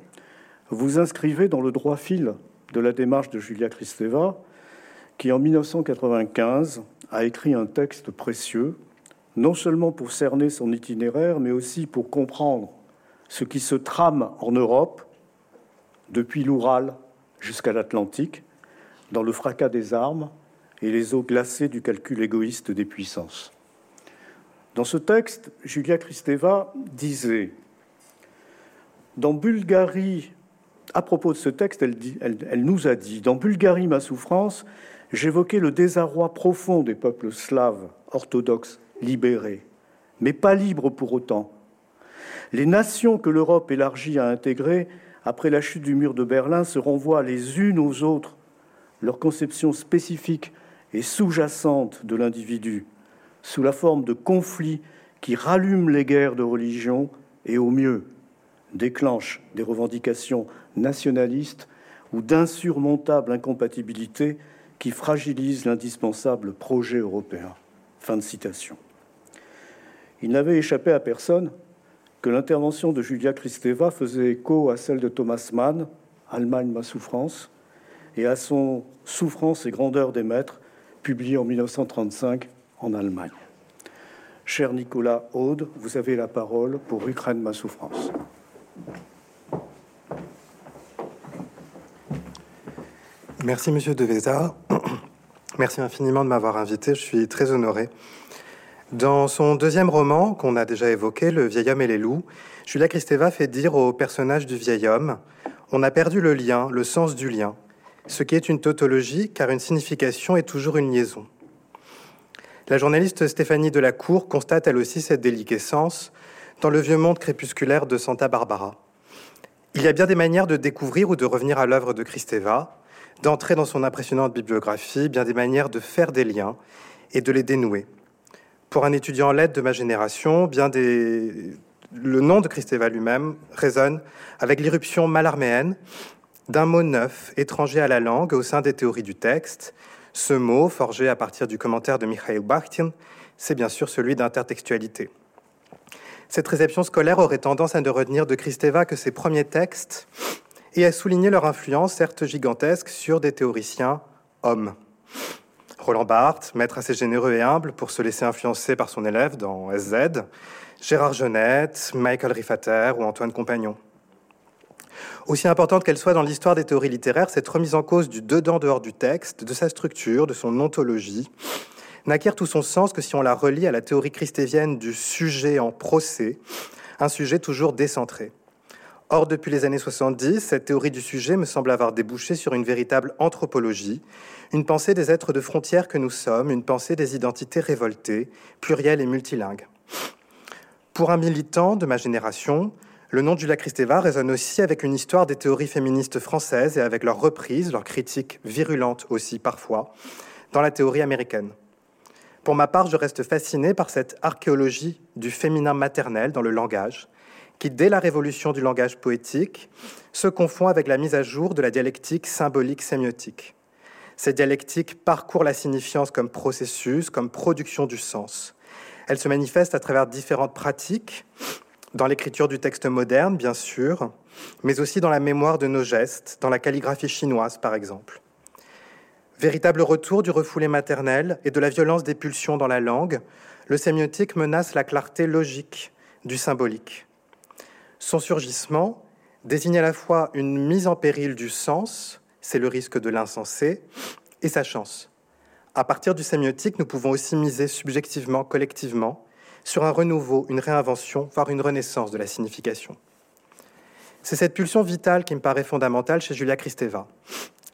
vous inscrivez dans le droit fil de la démarche de Julia Kristeva, qui en 1995 a écrit un texte précieux, non seulement pour cerner son itinéraire, mais aussi pour comprendre ce qui se trame en Europe, depuis l'Oural jusqu'à l'Atlantique, dans le fracas des armes et les eaux glacées du calcul égoïste des puissances. Dans ce texte, Julia Kristeva disait Dans Bulgarie, à propos de ce texte, elle, nous a dit Dans Bulgarie, ma souffrance, j'évoquais le désarroi profond des peuples slaves, orthodoxes, libérés, mais pas libres pour autant. Les nations que l'Europe élargie a intégrées après la chute du mur de Berlin se renvoient les unes aux autres leur conception spécifique et sous-jacente de l'individu, sous la forme de conflits qui rallument les guerres de religion et au mieux déclenchent des revendications nationalistes ou d'insurmontables incompatibilités qui fragilisent l'indispensable projet européen. Fin de citation. Il n'avait échappé à personne que l'intervention de Julia Kristeva faisait écho à celle de Thomas Mann, Allemagne ma souffrance, et à son Souffrance et grandeur des maîtres, publié en 1935 en Allemagne. Cher Nicolas Aude, vous avez la parole pour Ukraine ma souffrance. Merci Monsieur De Merci infiniment de m'avoir invité. Je suis très honoré. Dans son deuxième roman, qu'on a déjà évoqué, Le vieil homme et les loups, Julia Kristeva fait dire au personnage du vieil homme On a perdu le lien, le sens du lien ce qui est une tautologie, car une signification est toujours une liaison. La journaliste Stéphanie Delacour constate elle aussi cette déliquescence dans le vieux monde crépusculaire de Santa Barbara. Il y a bien des manières de découvrir ou de revenir à l'œuvre de Kristeva, d'entrer dans son impressionnante bibliographie, bien des manières de faire des liens et de les dénouer. Pour un étudiant lettres de ma génération, bien le nom de Kristeva lui-même résonne avec l'irruption malarméenne d'un mot neuf, étranger à la langue, au sein des théories du texte. Ce mot, forgé à partir du commentaire de Mikhail Bakhtin, c'est bien sûr celui d'intertextualité. Cette réception scolaire aurait tendance à ne retenir de Kristeva que ses premiers textes et à souligner leur influence, certes gigantesque, sur des théoriciens hommes. Roland Barthes, maître assez généreux et humble pour se laisser influencer par son élève dans SZ, Gérard Genette, Michael Riffater ou Antoine Compagnon. Aussi importante qu'elle soit dans l'histoire des théories littéraires, cette remise en cause du dedans-dehors du texte, de sa structure, de son ontologie, n'acquiert tout son sens que si on la relie à la théorie christévienne du sujet en procès, un sujet toujours décentré. Or, depuis les années 70, cette théorie du sujet me semble avoir débouché sur une véritable anthropologie, une pensée des êtres de frontières que nous sommes, une pensée des identités révoltées, plurielles et multilingues. Pour un militant de ma génération, le nom de Julia Kristeva résonne aussi avec une histoire des théories féministes françaises et avec leur reprise, leur critique virulente aussi parfois, dans la théorie américaine. Pour ma part, je reste fasciné par cette archéologie du féminin maternel dans le langage, qui, dès la révolution du langage poétique, se confond avec la mise à jour de la dialectique symbolique sémiotique. Cette dialectique parcourt la signifiance comme processus, comme production du sens. Elle se manifeste à travers différentes pratiques, dans l'écriture du texte moderne, bien sûr, mais aussi dans la mémoire de nos gestes, dans la calligraphie chinoise, par exemple. Véritable retour du refoulé maternel et de la violence des pulsions dans la langue, le sémiotique menace la clarté logique du symbolique. Son surgissement désigne à la fois une mise en péril du sens, c'est le risque de l'insensé, et sa chance. À partir du sémiotique, nous pouvons aussi miser subjectivement, collectivement, sur un renouveau, une réinvention, voire une renaissance de la signification. C'est cette pulsion vitale qui me paraît fondamentale chez Julia Kristeva.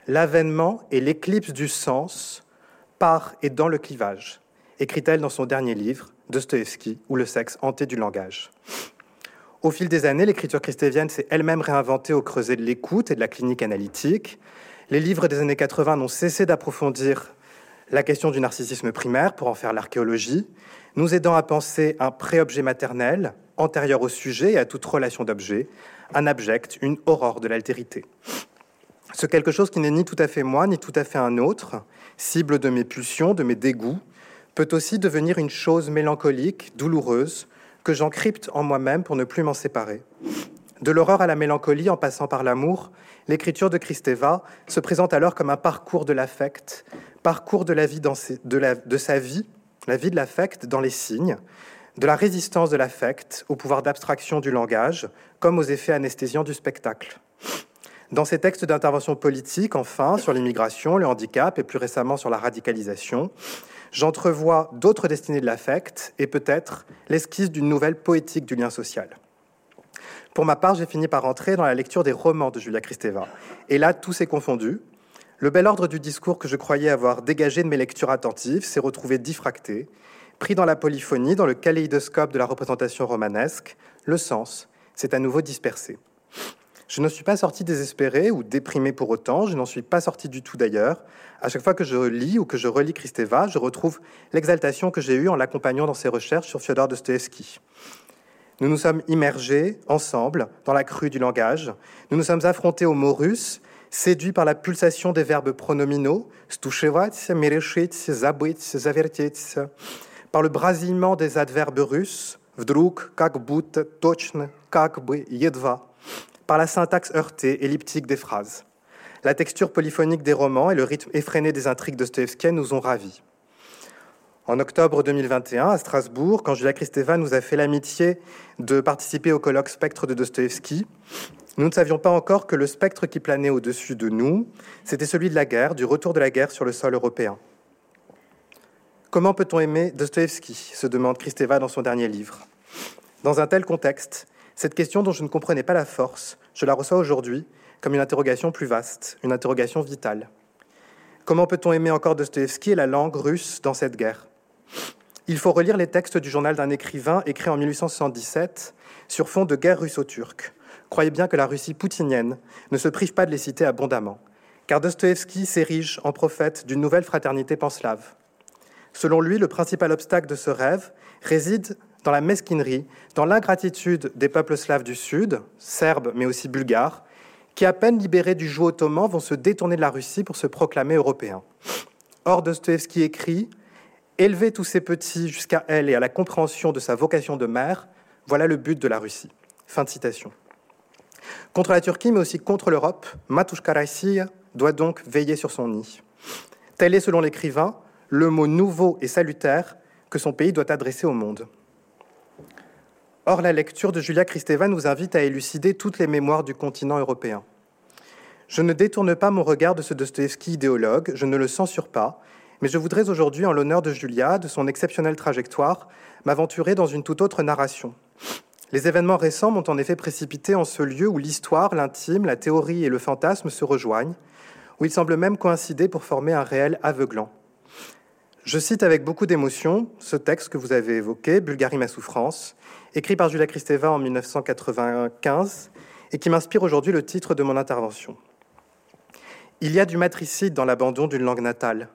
L'avènement et l'éclipse du sens par et dans le clivage, écrit-elle dans son dernier livre, Dostoevsky, ou le sexe hanté du langage. Au fil des années, l'écriture christévienne s'est elle-même réinventée au creuset de l'écoute et de la clinique analytique. Les livres des années 80 n'ont cessé d'approfondir la question du narcissisme primaire pour en faire l'archéologie, nous aidant à penser un pré-objet maternel, antérieur au sujet et à toute relation d'objet, un abject, une aurore de l'altérité. Ce quelque chose qui n'est ni tout à fait moi, ni tout à fait un autre, cible de mes pulsions, de mes dégoûts, peut aussi devenir une chose mélancolique, douloureuse, que j'encrypte en moi-même pour ne plus m'en séparer. De l'horreur à la mélancolie, en passant par l'amour, l'écriture de Kristeva se présente alors comme un parcours de l'affect, parcours de, la vie de sa vie la vie de l'affect dans les signes, de la résistance de l'affect au pouvoir d'abstraction du langage, comme aux effets anesthésiants du spectacle. Dans ses textes d'intervention politique, enfin, sur l'immigration, le handicap et plus récemment sur la radicalisation, j'entrevois d'autres destinées de l'affect et peut-être l'esquisse d'une nouvelle poétique du lien social. Pour ma part, j'ai fini par entrer dans la lecture des romans de Julia Kristeva. Et là, tout s'est confondu. Le bel ordre du discours que je croyais avoir dégagé de mes lectures attentives s'est retrouvé diffracté, pris dans la polyphonie, dans le kaléidoscope de la représentation romanesque, le sens s'est à nouveau dispersé. Je ne suis pas sorti désespéré ou déprimé pour autant, je n'en suis pas sorti du tout d'ailleurs. À chaque fois que je lis ou que je relis Kristeva, je retrouve l'exaltation que j'ai eue en l'accompagnant dans ses recherches sur Fyodor Dostoevsky. Nous nous sommes immergés ensemble dans la crue du langage, nous nous sommes affrontés aux mots russes séduit par la pulsation des verbes pronominaux, par le brasillement des adverbes russes, par la syntaxe heurtée, elliptique des phrases. La texture polyphonique des romans et le rythme effréné des intrigues de nous ont ravis. En octobre 2021, à Strasbourg, quand Julia Kristeva nous a fait l'amitié de participer au colloque Spectre de Dostoevsky, nous ne savions pas encore que le spectre qui planait au-dessus de nous, c'était celui de la guerre, du retour de la guerre sur le sol européen. Comment peut-on aimer Dostoevsky se demande Kristeva dans son dernier livre. Dans un tel contexte, cette question dont je ne comprenais pas la force, je la reçois aujourd'hui comme une interrogation plus vaste, une interrogation vitale. Comment peut-on aimer encore Dostoevsky et la langue russe dans cette guerre? Il faut relire les textes du journal d'un écrivain écrit en 1877 sur fond de guerre russo-turque croyez bien que la Russie poutinienne ne se prive pas de les citer abondamment, car Dostoïevski s'érige en prophète d'une nouvelle fraternité panslave. Selon lui, le principal obstacle de ce rêve réside dans la mesquinerie, dans l'ingratitude des peuples slaves du Sud, serbes mais aussi bulgares, qui, à peine libérés du joug ottoman, vont se détourner de la Russie pour se proclamer européens. Or, Dostoevsky écrit Élever tous ces petits jusqu'à elle et à la compréhension de sa vocation de mère, voilà le but de la Russie. Fin de citation. Contre la Turquie, mais aussi contre l'Europe, Matushka doit donc veiller sur son nid. Tel est, selon l'écrivain, le mot nouveau et salutaire que son pays doit adresser au monde. Or, la lecture de Julia Kristeva nous invite à élucider toutes les mémoires du continent européen. Je ne détourne pas mon regard de ce Dostoevsky idéologue, je ne le censure pas, mais je voudrais aujourd'hui, en l'honneur de Julia, de son exceptionnelle trajectoire, m'aventurer dans une toute autre narration, les événements récents m'ont en effet précipité en ce lieu où l'histoire, l'intime, la théorie et le fantasme se rejoignent, où ils semblent même coïncider pour former un réel aveuglant. Je cite avec beaucoup d'émotion ce texte que vous avez évoqué, Bulgarie ma souffrance, écrit par Julia Kristeva en 1995 et qui m'inspire aujourd'hui le titre de mon intervention. Il y a du matricide dans l'abandon d'une langue natale.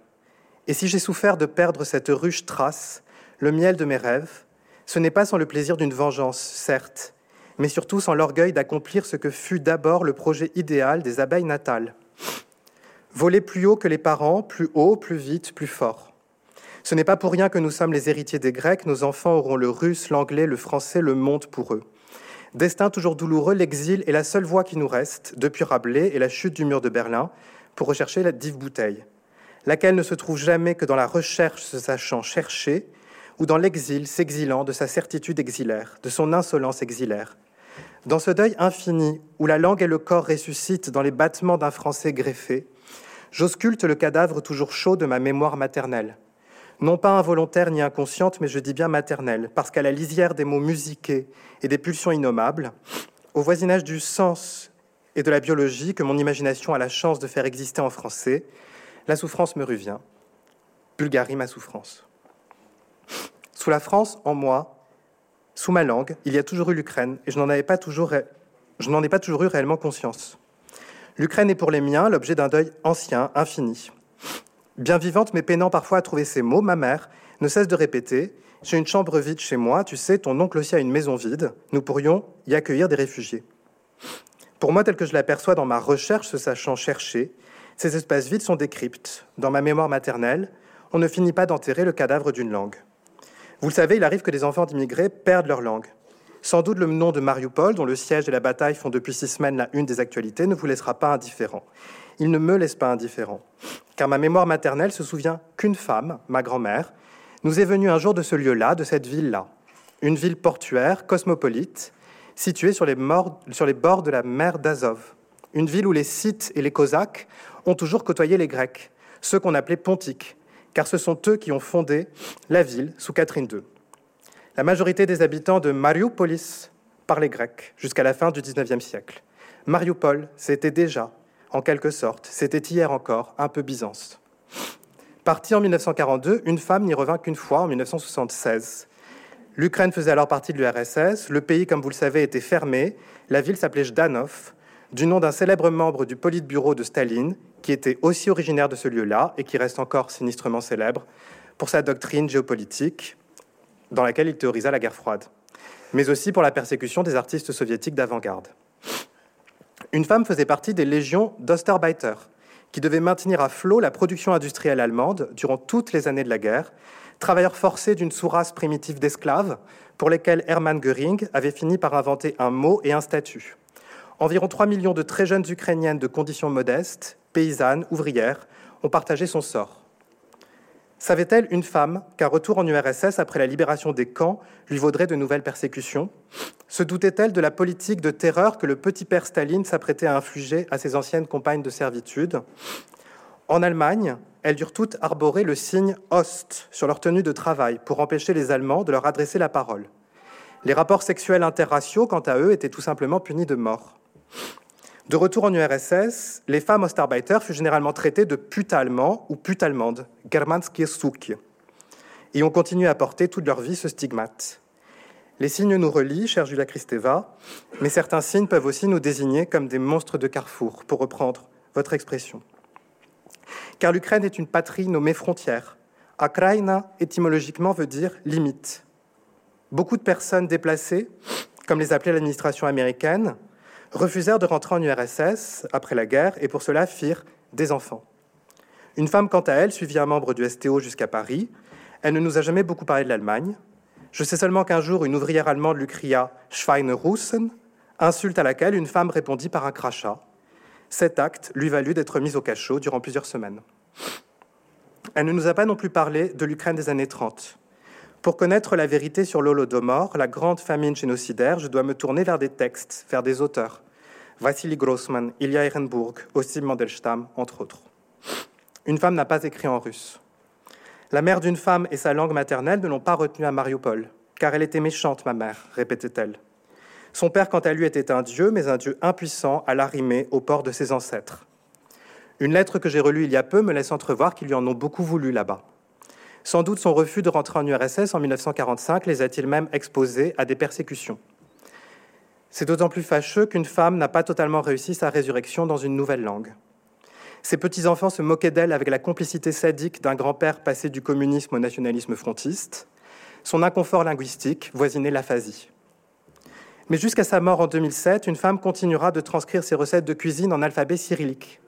Et si j'ai souffert de perdre cette ruche trace, le miel de mes rêves, ce n'est pas sans le plaisir d'une vengeance, certes, mais surtout sans l'orgueil d'accomplir ce que fut d'abord le projet idéal des abeilles natales. Voler plus haut que les parents, plus haut, plus vite, plus fort. Ce n'est pas pour rien que nous sommes les héritiers des Grecs, nos enfants auront le russe, l'anglais, le français, le monde pour eux. Destin toujours douloureux, l'exil est la seule voie qui nous reste, depuis Rabelais et la chute du mur de Berlin, pour rechercher la dive bouteille, laquelle ne se trouve jamais que dans la recherche se sachant chercher, ou dans l'exil s'exilant de sa certitude exilaire, de son insolence exilaire. Dans ce deuil infini, où la langue et le corps ressuscitent dans les battements d'un français greffé, j'ausculte le cadavre toujours chaud de ma mémoire maternelle non pas involontaire ni inconsciente, mais je dis bien maternelle, parce qu'à la lisière des mots musiqués et des pulsions innommables, au voisinage du sens et de la biologie que mon imagination a la chance de faire exister en français, la souffrance me revient. Bulgarie, ma souffrance. Sous la France, en moi, sous ma langue, il y a toujours eu l'Ukraine, et je n'en, ai pas toujours eu réellement conscience. L'Ukraine est pour les miens l'objet d'un deuil ancien, infini. Bien vivante, mais peinant parfois à trouver ses mots, ma mère ne cesse de répéter J'ai une chambre vide chez moi, tu sais, ton oncle aussi a une maison vide, nous pourrions y accueillir des réfugiés. Pour moi, tel que je l'aperçois dans ma recherche, se sachant chercher, ces espaces vides sont des cryptes. Dans ma mémoire maternelle, on ne finit pas d'enterrer le cadavre d'une langue. Vous le savez, il arrive que des enfants d'immigrés perdent leur langue. Sans doute le nom de Mariupol, dont le siège et la bataille font depuis six semaines la une des actualités, ne vous laissera pas indifférent. Il ne me laisse pas indifférent car ma mémoire maternelle se souvient qu'une femme, ma grand-mère, nous est venue un jour de ce lieu-là, de cette ville-là, une ville portuaire, cosmopolite, située sur les, sur les bords de la mer d'Azov, une ville où les Scythes et les Cosaques ont toujours côtoyé les Grecs, ceux qu'on appelait pontiques, car ce sont eux qui ont fondé la ville sous Catherine II. La majorité des habitants de Mariupolis parlaient grec jusqu'à la fin du XIXe siècle. Mariupol, c'était déjà en quelque sorte. C'était hier encore, un peu Byzance. Partie en 1942, une femme n'y revint qu'une fois, en 1976. L'Ukraine faisait alors partie de l'URSS, le pays, comme vous le savez, était fermé, la ville s'appelait Jdanov, du nom d'un célèbre membre du Politburo de Staline, qui était aussi originaire de ce lieu-là et qui reste encore sinistrement célèbre pour sa doctrine géopolitique, dans laquelle il théorisa la guerre froide, mais aussi pour la persécution des artistes soviétiques d'avant-garde. Une femme faisait partie des légions d'Osterbeiter, qui devaient maintenir à flot la production industrielle allemande durant toutes les années de la guerre, travailleurs forcés d'une sous-race primitive d'esclaves, pour lesquels Hermann Göring avait fini par inventer un mot et un statut. Environ 3 millions de très jeunes Ukrainiennes de conditions modestes, paysannes, ouvrières, ont partagé son sort. Savait-elle, une femme, qu'un retour en URSS après la libération des camps lui vaudrait de nouvelles persécutions? Se doutait-elle de la politique de terreur que le petit père Staline s'apprêtait à infliger à ses anciennes compagnes de servitude? En Allemagne, elles durent toutes arborer le signe Ost sur leur tenue de travail pour empêcher les Allemands de leur adresser la parole. Les rapports sexuels interraciaux, quant à eux, étaient tout simplement punis de mort. De retour en URSS, les femmes Ostarbeiter furent généralement traitées de putes allemands ou putes allemandes, et ont continué à porter toute leur vie ce stigmate. Les signes nous relient, chère Julia Kristeva, mais certains signes peuvent aussi nous désigner comme des monstres de carrefour, pour reprendre votre expression. Car l'Ukraine est une patrie nommée frontière. Akraina, étymologiquement, veut dire limite. Beaucoup de personnes déplacées, comme les appelait l'administration américaine, refusèrent de rentrer en URSS après la guerre et pour cela firent des enfants. Une femme, quant à elle, suivit un membre du STO jusqu'à Paris. Elle ne nous a jamais beaucoup parlé de l'Allemagne. Je sais seulement qu'un jour, une ouvrière allemande lui cria Schweinerussen, insulte à laquelle une femme répondit par un crachat. Cet acte lui valut d'être mise au cachot durant plusieurs semaines. Elle ne nous a pas non plus parlé de l'Ukraine des années 30. Pour connaître la vérité sur l'Holodomor, la grande famine génocidaire, je dois me tourner vers des textes, vers des auteurs. Vassili Grossman, Ilya Ehrenburg, Ossim Mandelstam, entre autres. Une femme n'a pas écrit en russe. La mère d'une femme et sa langue maternelle ne l'ont pas retenue à Mariupol, car elle était méchante, ma mère, répétait-elle. Son père, quant à lui, était un dieu, mais un dieu impuissant à l'arrimer au port de ses ancêtres. Une lettre que j'ai relue il y a peu me laisse entrevoir qu'ils lui en ont beaucoup voulu là-bas. Sans doute son refus de rentrer en URSS en 1945 les a-t-il même exposés à des persécutions. C'est d'autant plus fâcheux qu'une femme n'a pas totalement réussi sa résurrection dans une nouvelle langue. Ses petits-enfants se moquaient d'elle avec la complicité sadique d'un grand-père passé du communisme au nationalisme frontiste. Son inconfort linguistique voisinait l'aphasie. Mais jusqu'à sa mort en 2007, une femme continuera de transcrire ses recettes de cuisine en alphabet cyrillique.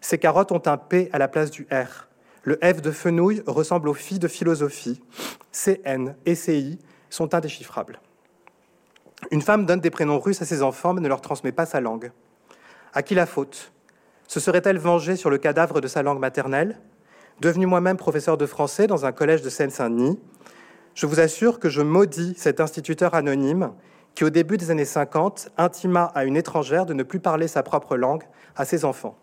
Ses carottes ont un P à la place du R. Le F de fenouil ressemble au Phi de philosophie. CN et CI sont indéchiffrables. Une femme donne des prénoms russes à ses enfants mais ne leur transmet pas sa langue. À qui la faute? Se serait-elle vengée sur le cadavre de sa langue maternelle? Devenu moi-même professeur de français dans un collège de Seine-Saint-Denis, je vous assure que je maudis cet instituteur anonyme qui, au début des années 50, intima à une étrangère de ne plus parler sa propre langue à ses enfants.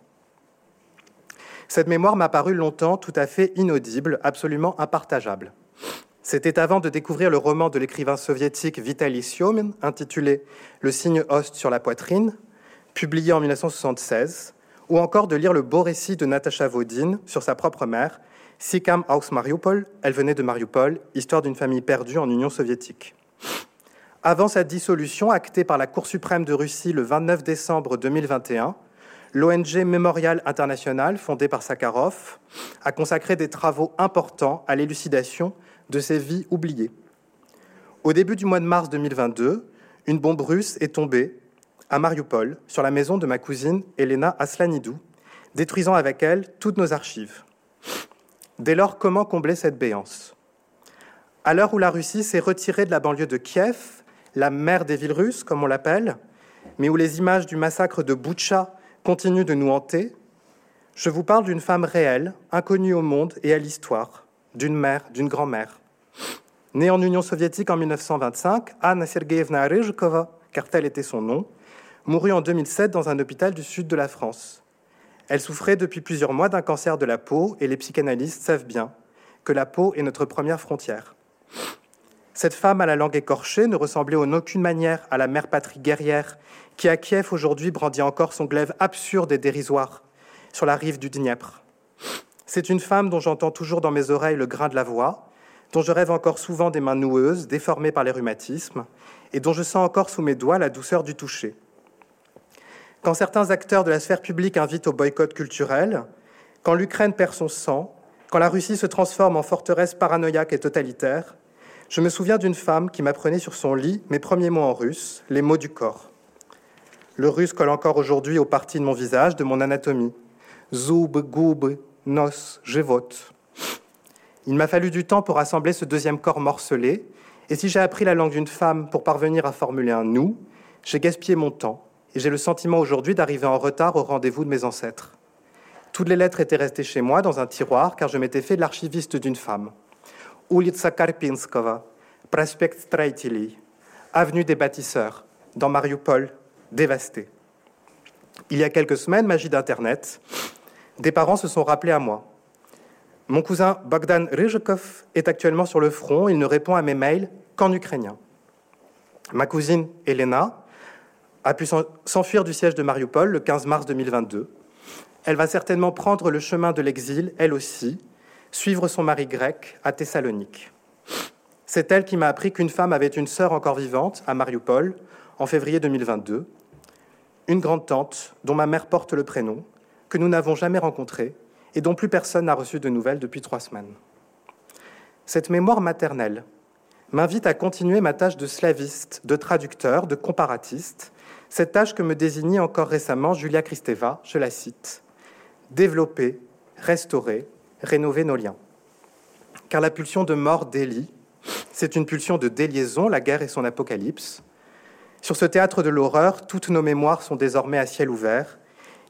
Cette mémoire m'a paru longtemps tout à fait inaudible, absolument impartageable. C'était avant de découvrir le roman de l'écrivain soviétique Vitaly Siomin, intitulé Le signe host sur la poitrine, publié en 1976, ou encore de lire le beau récit de Natasha Vodin sur sa propre mère, Sikam aus Mariupol, elle venait de Mariupol, histoire d'une famille perdue en Union soviétique. Avant sa dissolution, actée par la Cour suprême de Russie le 29 décembre 2021, l'ONG Mémorial International, fondée par Sakharov, a consacré des travaux importants à l'élucidation de ces vies oubliées. Au début du mois de mars 2022, une bombe russe est tombée à Mariupol sur la maison de ma cousine Elena Aslanidou, détruisant avec elle toutes nos archives. Dès lors, comment combler cette béance? À l'heure où la Russie s'est retirée de la banlieue de Kiev, la mère des villes russes, comme on l'appelle, mais où les images du massacre de Boutcha continue de nous hanter, je vous parle d'une femme réelle, inconnue au monde et à l'histoire, d'une mère, d'une grand-mère. Née en Union soviétique en 1925, Anna Sergeyevna Ryzhkova, car tel était son nom, mourut en 2007 dans un hôpital du sud de la France. Elle souffrait depuis plusieurs mois d'un cancer de la peau et les psychanalystes savent bien que la peau est notre première frontière. Cette femme à la langue écorchée ne ressemblait en aucune manière à la mère patrie guerrière qui, à Kiev aujourd'hui, brandit encore son glaive absurde et dérisoire sur la rive du Dniepr. C'est une femme dont j'entends toujours dans mes oreilles le grain de la voix, dont je rêve encore souvent des mains noueuses, déformées par les rhumatismes, et dont je sens encore sous mes doigts la douceur du toucher. Quand certains acteurs de la sphère publique invitent au boycott culturel, quand l'Ukraine perd son sang, quand la Russie se transforme en forteresse paranoïaque et totalitaire, je me souviens d'une femme qui m'apprenait sur son lit mes premiers mots en russe, les mots du corps. Le russe colle encore aujourd'hui aux parties de mon visage, de mon anatomie. Zoub, goub, nos, vote. Il m'a fallu du temps pour assembler ce deuxième corps morcelé, et si j'ai appris la langue d'une femme pour parvenir à formuler un nous, j'ai gaspillé mon temps, et j'ai le sentiment aujourd'hui d'arriver en retard au rendez-vous de mes ancêtres. Toutes les lettres étaient restées chez moi dans un tiroir car je m'étais fait l'archiviste d'une femme Улица Karpinskova, Prospect Straitili, avenue des bâtisseurs, dans Mariupol, dévasté. Il y a quelques semaines, magie d'Internet, des parents se sont rappelés à moi. Mon cousin Bogdan Ryzhkov est actuellement sur le front, il ne répond à mes mails qu'en ukrainien. Ma cousine Elena a pu s'enfuir du siège de Mariupol le 15 mars 2022. Elle va certainement prendre le chemin de l'exil, elle aussi, suivre son mari grec à Thessalonique. C'est elle qui m'a appris qu'une femme avait une sœur encore vivante à Mariupol en février 2022, une grande-tante dont ma mère porte le prénom, que nous n'avons jamais rencontrée et dont plus personne n'a reçu de nouvelles depuis trois semaines. Cette mémoire maternelle m'invite à continuer ma tâche de slaviste, de traducteur, de comparatiste, cette tâche que me désignait encore récemment Julia Kristeva, je la cite, développer, restaurer, rénover nos liens. Car la pulsion de mort délie, c'est une pulsion de déliaison, la guerre et son apocalypse. Sur ce théâtre de l'horreur, toutes nos mémoires sont désormais à ciel ouvert.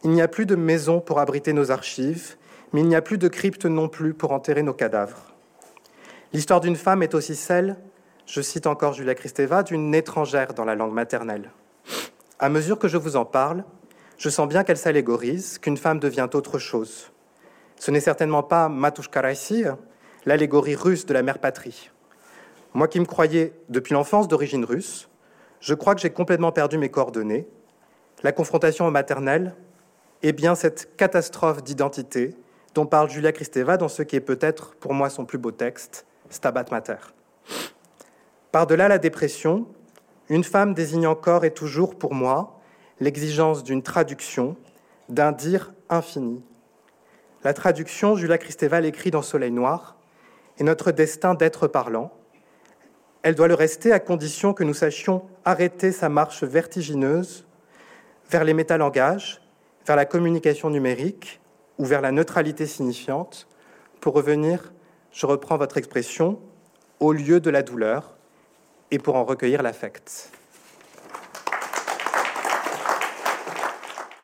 Il n'y a plus de maison pour abriter nos archives, mais il n'y a plus de crypte non plus pour enterrer nos cadavres. L'histoire d'une femme est aussi celle, je cite encore Julia Kristeva, d'une étrangère dans la langue maternelle. À mesure que je vous en parle, je sens bien qu'elle s'allégorise, qu'une femme devient autre chose. Ce n'est certainement pas Matushka l'allégorie russe de la mère patrie. Moi qui me croyais depuis l'enfance d'origine russe, je crois que j'ai complètement perdu mes coordonnées. La confrontation au maternel est bien cette catastrophe d'identité dont parle Julia Kristeva dans ce qui est peut-être pour moi son plus beau texte, Stabat Mater. Par-delà la dépression, une femme désigne encore et toujours pour moi l'exigence d'une traduction, d'un dire infini. La traduction, Julia Kristeva l'écrit dans Soleil Noir, est notre destin d'être parlant. Elle doit le rester à condition que nous sachions arrêter sa marche vertigineuse vers les métalangages, vers la communication numérique ou vers la neutralité signifiante, pour revenir, je reprends votre expression, au lieu de la douleur et pour en recueillir l'affect.